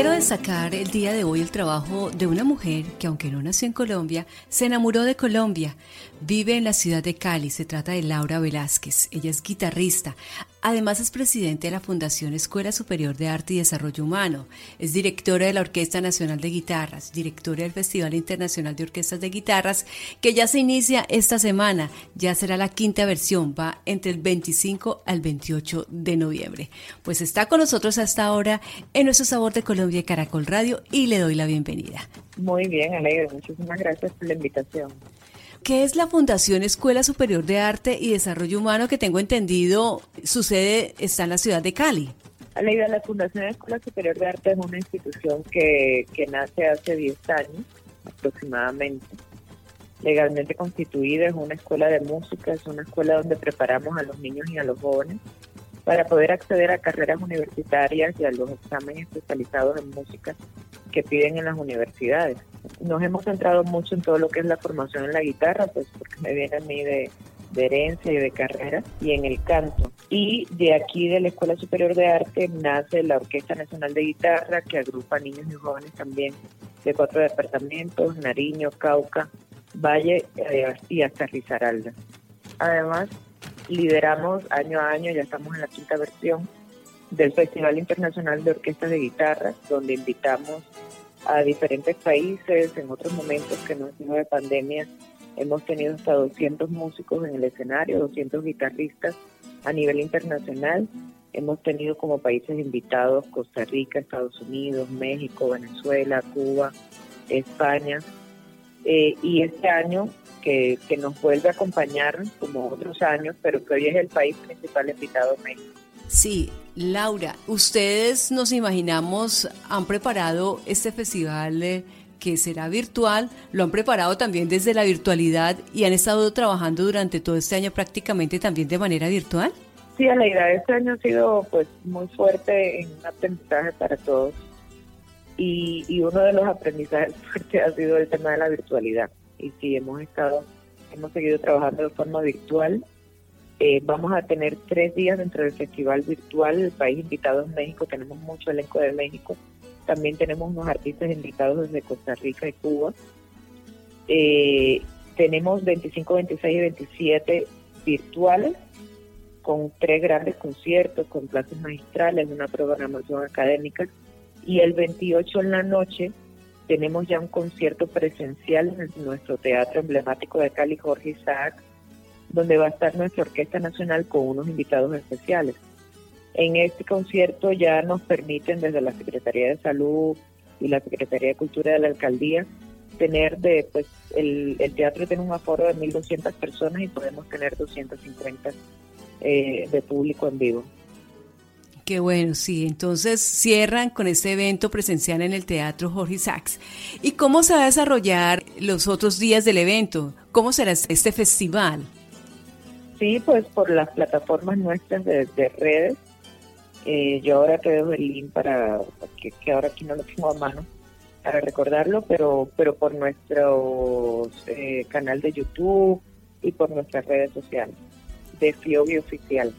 Quiero destacar el día de hoy el trabajo de una mujer que aunque no nació en Colombia, se enamoró de Colombia. Vive en la ciudad de Cali, se trata de Laura Velázquez. Ella es guitarrista. Además es presidente de la Fundación Escuela Superior de Arte y Desarrollo Humano. Es directora de la Orquesta Nacional de Guitarras, directora del Festival Internacional de Orquestas de Guitarras, que ya se inicia esta semana. Ya será la quinta versión, va entre el 25 al 28 de noviembre. Pues está con nosotros hasta ahora en nuestro Sabor de Colombia Caracol Radio y le doy la bienvenida. Muy bien, Alegre. Muchísimas gracias por la invitación. ¿Qué es la Fundación Escuela Superior de Arte y Desarrollo Humano que tengo entendido su sede está en la ciudad de Cali? Aleida, la Fundación Escuela Superior de Arte es una institución que, que nace hace 10 años aproximadamente. Legalmente constituida, es una escuela de música, es una escuela donde preparamos a los niños y a los jóvenes para poder acceder a carreras universitarias y a los exámenes especializados en música que piden en las universidades. Nos hemos centrado mucho en todo lo que es la formación en la guitarra, pues porque me viene a mí de, herencia y de carrera, y en el canto. Y de aquí de la Escuela Superior de Arte nace la Orquesta Nacional de Guitarra, que agrupa niños y jóvenes también de cuatro departamentos, Nariño, Cauca, Valle eh, y hasta Risaralda. Además, lideramos año a año, ya estamos en la quinta versión, del Festival Internacional de Orquestas de Guitarra, donde invitamos a diferentes países. En otros momentos que no han sido de pandemia, hemos tenido hasta 200 músicos en el escenario, 200 guitarristas a nivel internacional. Hemos tenido como países invitados Costa Rica, Estados Unidos, México, Venezuela, Cuba, España. Eh, y este año que, que, nos vuelve a acompañar como otros años, pero que hoy es el país principal invitado México. Sí, Laura, ustedes nos imaginamos, han preparado este festival eh, que será virtual, lo han preparado también desde la virtualidad y han estado trabajando durante todo este año prácticamente también de manera virtual. Sí, la idea de este año ha sido pues muy fuerte en un aprendizaje para todos y, y uno de los aprendizajes fuertes ha sido el tema de la virtualidad y sí hemos estado, hemos seguido trabajando de forma virtual eh, vamos a tener tres días dentro del festival virtual. El país invitado es México, tenemos mucho elenco de México. También tenemos unos artistas invitados desde Costa Rica y Cuba. Eh, tenemos 25, 26 y 27 virtuales con tres grandes conciertos, con clases magistrales, una programación académica. Y el 28 en la noche tenemos ya un concierto presencial en nuestro teatro emblemático de Cali, Jorge Isaac, donde va a estar nuestra Orquesta Nacional con unos invitados especiales. En este concierto ya nos permiten desde la Secretaría de Salud y la Secretaría de Cultura de la Alcaldía tener de, pues el, teatro tiene un aforo de 1.200 personas y podemos tener 250 eh, de público en vivo. Qué bueno, sí. Entonces cierran con este evento presencial en el Teatro Jorge Sachs. ¿Y cómo se va a desarrollar los otros días del evento? ¿Cómo será este festival? Sí, pues por las plataformas nuestras de, redes. Eh, yo ahora te dejo el link para, que, ahora aquí no lo tengo a mano, para recordarlo, pero, pero por nuestro eh, canal de YouTube y por nuestras redes sociales de Fiobi Oficial.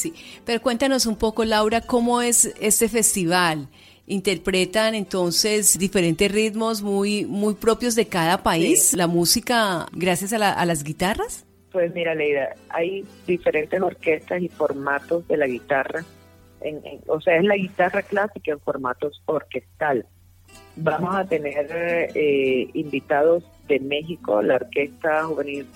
Sí, pero cuéntanos un poco, Laura, cómo es este festival. Interpretan entonces diferentes ritmos muy, muy propios de cada país, la música gracias a, a las guitarras. Pues mira, Leida, hay diferentes orquestas y formatos de la guitarra. En, o sea, es la guitarra clásica en formatos orquestal. Vamos a tener eh, invitados de México, la Orquesta Juvenil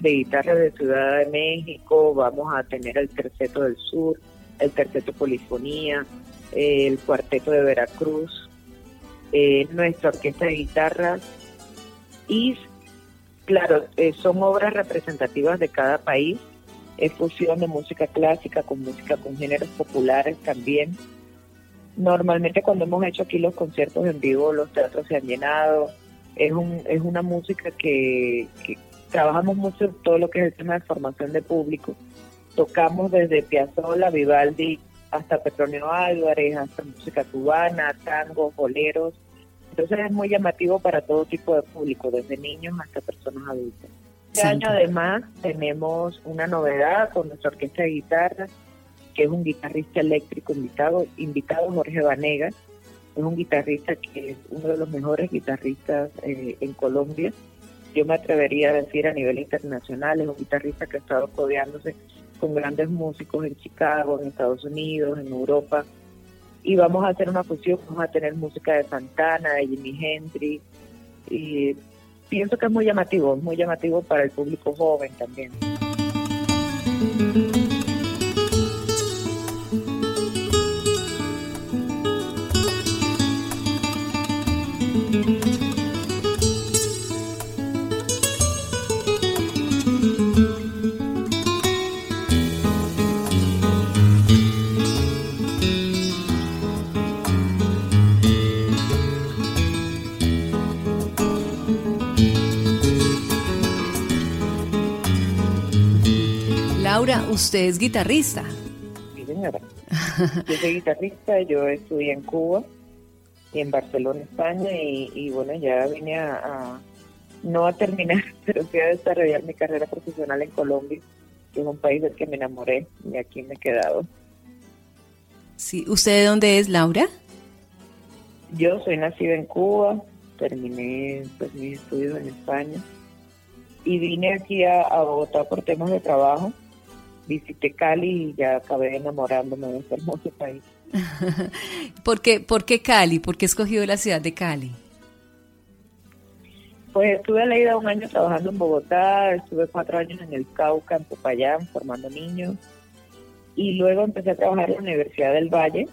de Guitarra de Ciudad de México, vamos a tener el Terceto del Sur, el Terceto Polifonía, el Cuarteto de Veracruz, eh, nuestra Orquesta de Guitarra y Claro, eh, son obras representativas de cada país, es fusión de música clásica con música con géneros populares también. Normalmente cuando hemos hecho aquí los conciertos en vivo, los teatros se han llenado. Es, un, es una música que, trabajamos mucho en todo lo que es el tema de formación de público. Tocamos desde Piazzolla, Vivaldi, hasta Petronio Álvarez, hasta música cubana, tango, boleros, entonces es muy llamativo para todo tipo de público, desde niños hasta personas adultas. Este año además tenemos una novedad con nuestra orquesta de guitarra, que es un guitarrista eléctrico invitado, invitado Jorge Vanegas, Es un guitarrista que es uno de los mejores guitarristas eh, en Colombia. Yo me atrevería a decir a nivel internacional, es un guitarrista que ha estado codeándose con grandes músicos en Chicago, en Estados Unidos, en Europa. Y vamos a hacer una fusión, vamos a tener música de Santana, de Jimi Hendrix. Y pienso que es muy llamativo, es muy llamativo para el público joven también. Usted es guitarrista. Sí, señora. Yo soy guitarrista, yo estudié en Cuba y en Barcelona, España, y, bueno, ya vine a, no a terminar, pero sí a desarrollar mi carrera profesional en Colombia, que es un país del que me enamoré y aquí me he quedado. Sí, ¿usted de dónde es, Laura? Yo soy nacida en Cuba, terminé pues, mis estudios en España y vine aquí a, a Bogotá por temas de trabajo visité Cali y ya acabé enamorándome de este hermoso país. ¿Por qué, ¿Por qué Cali? ¿Por qué escogió la ciudad de Cali? Pues estuve leída un año trabajando en Bogotá, estuve cuatro años en el Cauca, en Popayán, formando niños. Y luego empecé a trabajar en la Universidad del Valle.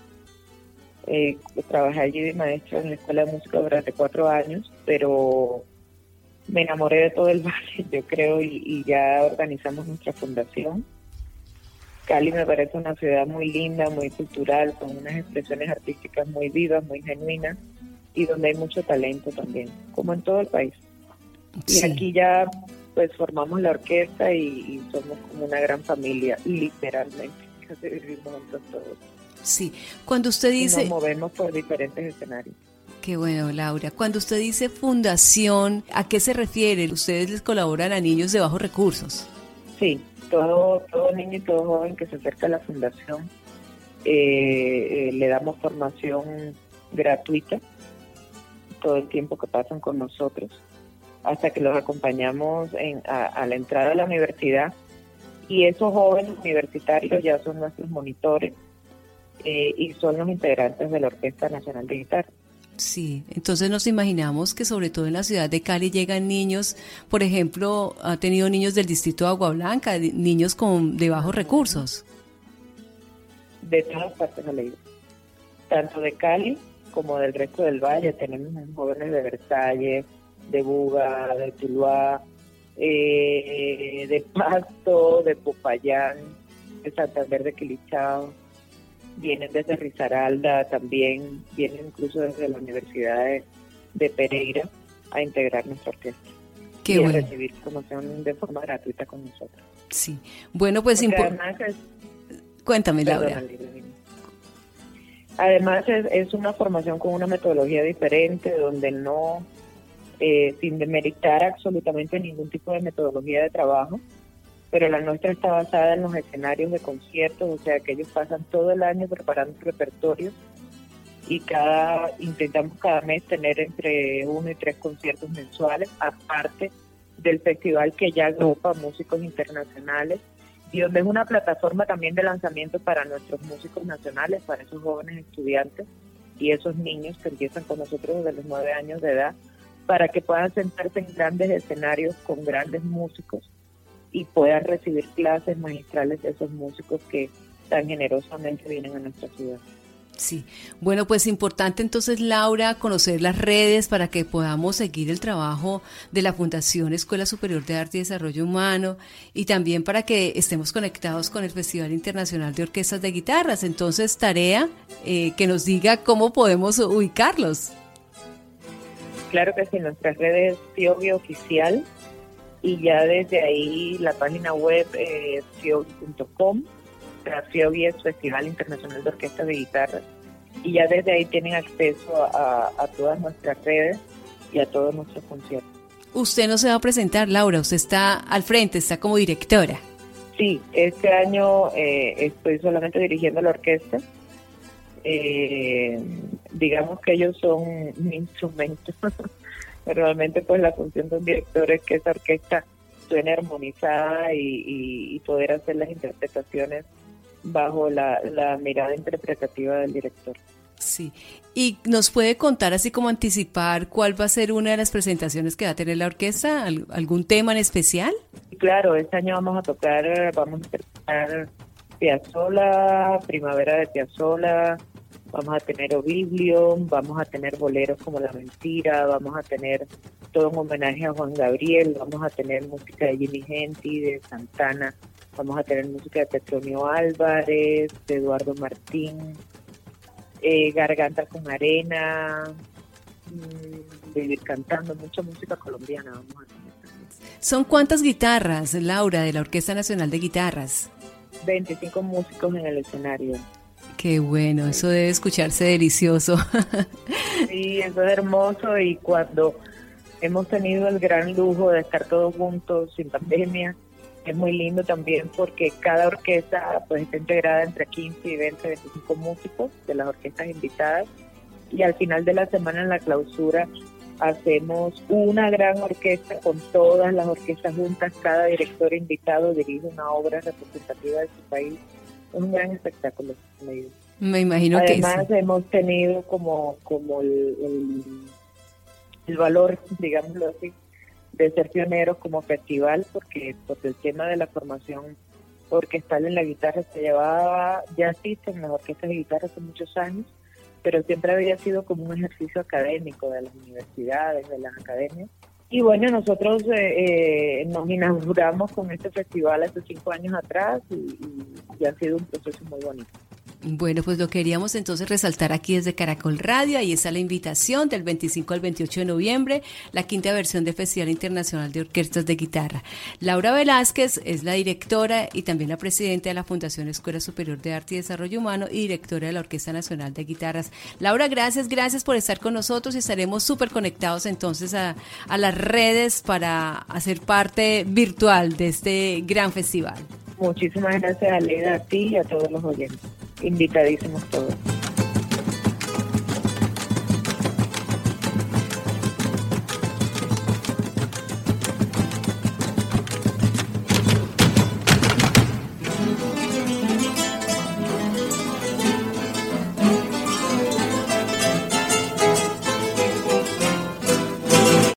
Eh, trabajé allí de maestro en la Escuela de Música durante cuatro años, pero me enamoré de todo el valle, yo creo, y ya organizamos nuestra fundación Cali me parece una ciudad muy linda, muy cultural, con unas expresiones artísticas muy vivas, muy genuinas y donde hay mucho talento también, como en todo el país. Y aquí ya pues formamos la orquesta y, somos como una gran familia, literalmente, casi vivimos juntos todos. Sí, cuando usted dice... nos movemos por diferentes escenarios. Qué bueno, Laura. Cuando usted dice fundación, ¿a qué se refiere? ¿Ustedes les colaboran a niños de bajos recursos? Sí, todo, todo niño y todo joven que se acerca a la fundación eh, eh, le damos formación gratuita todo el tiempo que pasan con nosotros hasta que los acompañamos en, a, la entrada a la universidad y esos jóvenes universitarios ya son nuestros monitores eh, y son los integrantes de la Orquesta Nacional de Guitarra. Sí, entonces nos imaginamos que sobre todo en la ciudad de Cali llegan niños, por ejemplo, ha tenido niños del distrito de Agua Blanca, niños con de bajos recursos. De todas partes isla, tanto de Cali como del resto del valle. Tenemos jóvenes de Versalles, de Buga, de Tuluá, eh, de Pasto, de Popayán, de Santander de Quilichao vienen desde Risaralda, también vienen incluso desde la Universidad de, Pereira a integrar nuestra orquesta. y a recibir formación de forma gratuita con nosotros. Sí, bueno, pues importante. Cuéntame, Laura. Además, es, una formación con una metodología diferente, donde no, eh, sin demeritar absolutamente ningún tipo de metodología de trabajo, pero la nuestra está basada en los escenarios de conciertos, o sea que ellos pasan todo el año preparando repertorios y cada intentamos cada mes tener entre uno y tres conciertos mensuales, aparte del festival que ya agrupa músicos internacionales. Y donde es una plataforma también de lanzamiento para nuestros músicos nacionales, para esos jóvenes estudiantes y esos niños que empiezan con nosotros desde los nueve años de edad, para que puedan sentarse en grandes escenarios con grandes músicos y puedan recibir clases magistrales de esos músicos que tan generosamente vienen a nuestra ciudad. Sí, bueno, pues importante entonces, Laura, conocer las redes para que podamos seguir el trabajo de la Fundación Escuela Superior de Arte y Desarrollo Humano y también para que estemos conectados con el Festival Internacional de Orquestas de Guitarras. Entonces, tarea eh, que nos diga cómo podemos ubicarlos. Claro que sí, nuestras redes Fiobio Oficial y ya desde ahí la página web es fiogi.com, Fiogi es Festival Internacional de Orquestas de Guitarra, y ya desde ahí tienen acceso a, todas nuestras redes y a todos nuestros conciertos. Usted no se va a presentar, Laura, usted está al frente, está como directora. Sí, este año eh, estoy solamente dirigiendo la orquesta. eh, digamos que ellos son un instrumento. Realmente pues la función de un director es que esa orquesta suene armonizada y, poder hacer las interpretaciones bajo la, la mirada interpretativa del director. Sí. ¿Y nos puede contar, así como anticipar, cuál va a ser una de las presentaciones que va a tener la orquesta? ¿Algún tema en especial? Claro, este año vamos a tocar, vamos a interpretar Piazzola, Primavera de Piazzola, vamos a tener Oblivion, vamos a tener boleros como La Mentira, vamos a tener todo un homenaje a Juan Gabriel, vamos a tener música de Jimmy Genti, de Santana, vamos a tener música de Petronio Álvarez, de Eduardo Martín, eh, Garganta con Arena, mm, vivir cantando, mucha música colombiana vamos a tener. ¿Son cuántas guitarras, Laura, de la Orquesta Nacional de Guitarras? 25 músicos en el escenario. Qué bueno, eso debe escucharse delicioso. Sí, eso es hermoso y cuando hemos tenido el gran lujo de estar todos juntos sin pandemia, es muy lindo también porque cada orquesta pues está integrada entre 15 y 20, 25 músicos de las orquestas invitadas y al final de la semana en la clausura hacemos una gran orquesta con todas las orquestas juntas, cada director invitado dirige una obra representativa de su país un gran espectáculo. Me imagino que Además hemos tenido como, como el, el, valor, digámoslo así, de ser pioneros como festival, porque, porque el tema de la formación orquestal en la guitarra se llevaba, ya existen las orquestas de guitarra hace muchos años, pero siempre había sido como un ejercicio académico de las universidades, de las academias. Y bueno, nosotros eh, eh, nos inauguramos con este festival hace cinco años atrás y ha sido un proceso muy bonito. Bueno, pues lo queríamos entonces resaltar aquí desde Caracol Radio. Ahí está la invitación del 25 al 28 de noviembre, la quinta versión del Festival Internacional de Orquestas de Guitarra. Laura Velázquez es la directora y también la presidenta de la Fundación Escuela Superior de Arte y Desarrollo Humano y directora de la Orquesta Nacional de Guitarras. Laura, gracias, gracias por estar con nosotros y estaremos súper conectados entonces a, las redes para hacer parte virtual de este gran festival. Muchísimas gracias, Aleda, a ti y a todos los oyentes invitadísimos todos.